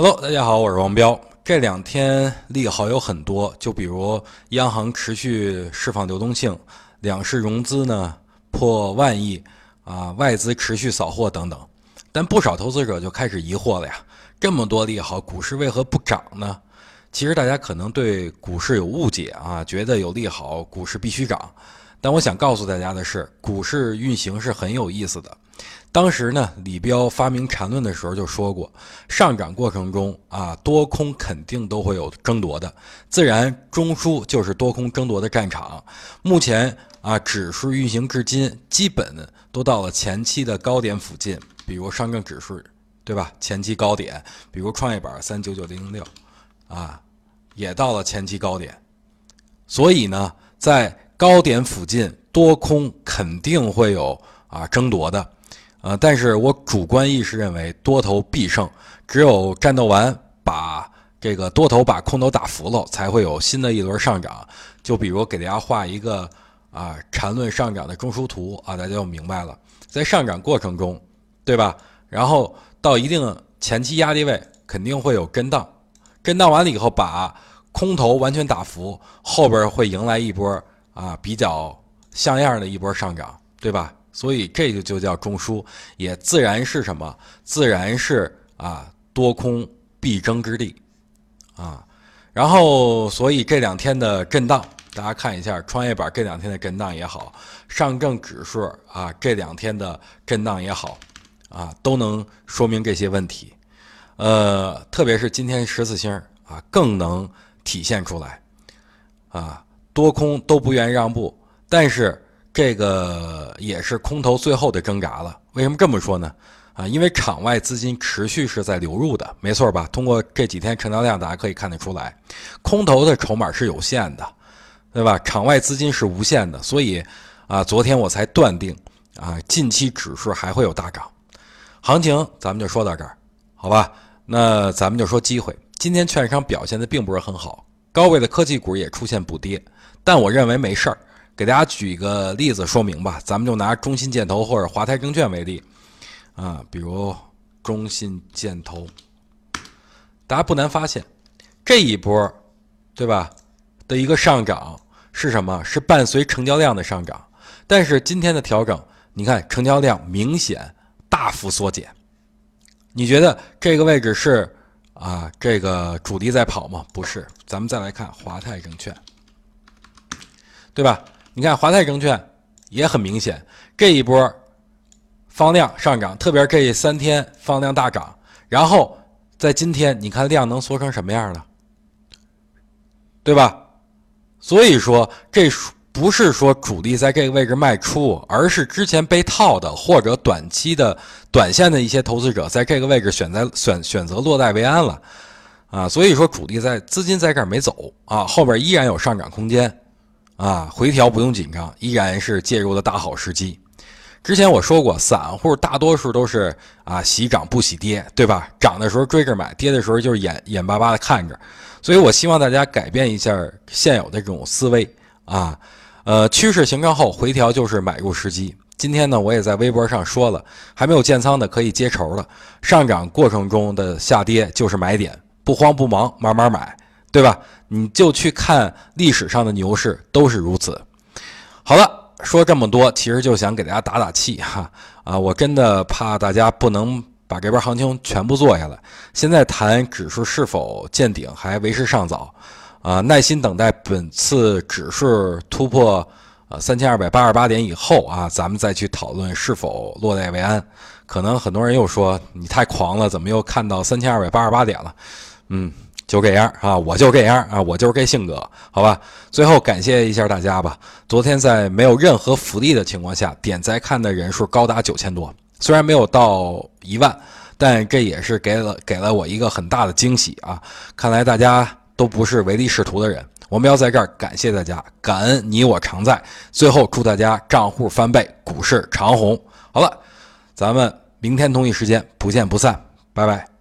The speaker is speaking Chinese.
Hello，大家好，我是王彪。这两天利好有很多，就比如央行持续释放流动性，两市融资呢破万亿，啊，外资持续扫货等等。但不少投资者就开始疑惑了呀，这么多利好，股市为何不涨呢？其实大家可能对股市有误解啊，觉得有利好，股市必须涨。但我想告诉大家的是，股市运行是很有意思的。当时呢，李彪发明缠论的时候就说过，上涨过程中啊，多空肯定都会有争夺的，自然中枢就是多空争夺的战场。目前啊，指数运行至今，基本都到了前期的高点附近，比如上证指数，对吧？前期高点，比如创业板三九九零零六，啊，也到了前期高点。所以呢，在高点附近，多空肯定会有啊争夺的，呃，但是我主观意识认为多头必胜，只有战斗完，把这个多头把空头打服了，才会有新的一轮上涨。就比如给大家画一个啊缠论上涨的中枢图啊，大家就明白了。在上涨过程中，对吧？然后到一定前期压力位，肯定会有震荡，震荡完了以后，把空头完全打服，后边会迎来一波。啊，比较像样的一波上涨，对吧？所以这个就叫中枢，也自然是什么？自然是啊，多空必争之地，啊。然后，所以这两天的震荡，大家看一下，创业板这两天的震荡也好，上证指数啊这两天的震荡也好，啊，都能说明这些问题。呃，特别是今天十字星啊，更能体现出来，啊。多空都不愿让步，但是这个也是空头最后的挣扎了。为什么这么说呢？啊，因为场外资金持续是在流入的，没错吧？通过这几天成交量，大家可以看得出来，空头的筹码是有限的，对吧？场外资金是无限的，所以啊，昨天我才断定啊，近期指数还会有大涨。行情咱们就说到这儿，好吧？那咱们就说机会。今天券商表现的并不是很好，高位的科技股也出现补跌。但我认为没事儿，给大家举一个例子说明吧。咱们就拿中信建投或者华泰证券为例，啊，比如中信建投，大家不难发现，这一波，对吧？的一个上涨是什么？是伴随成交量的上涨。但是今天的调整，你看成交量明显大幅缩减。你觉得这个位置是啊，这个主力在跑吗？不是。咱们再来看华泰证券。对吧？你看华泰证券也很明显，这一波放量上涨，特别这三天放量大涨，然后在今天你看量能缩成什么样了，对吧？所以说这不是说主力在这个位置卖出，而是之前被套的或者短期的短线的一些投资者在这个位置选择选选择落袋为安了啊。所以说主力在资金在这儿没走啊，后边依然有上涨空间。啊，回调不用紧张，依然是介入的大好时机。之前我说过，散户大多数都是啊喜涨不喜跌，对吧？涨的时候追着买，跌的时候就是眼眼巴巴的看着。所以我希望大家改变一下现有的这种思维啊。呃，趋势形成后回调就是买入时机。今天呢，我也在微博上说了，还没有建仓的可以接筹了。上涨过程中的下跌就是买点，不慌不忙，慢慢买。对吧？你就去看历史上的牛市都是如此。好了，说这么多，其实就想给大家打打气哈啊！我真的怕大家不能把这边行情全部做下来。现在谈指数是否见顶还为时尚早啊，耐心等待本次指数突破呃三千二百八十八点以后啊，咱们再去讨论是否落袋为安。可能很多人又说你太狂了，怎么又看到三千二百八十八点了？嗯。就这样啊，我就这样啊，我就是这性格，好吧。最后感谢一下大家吧。昨天在没有任何福利的情况下，点赞看的人数高达九千多，虽然没有到一万，但这也是给了给了我一个很大的惊喜啊。看来大家都不是唯利是图的人，我们要在这儿感谢大家，感恩你我常在。最后祝大家账户翻倍，股市长虹。好了，咱们明天同一时间不见不散，拜拜。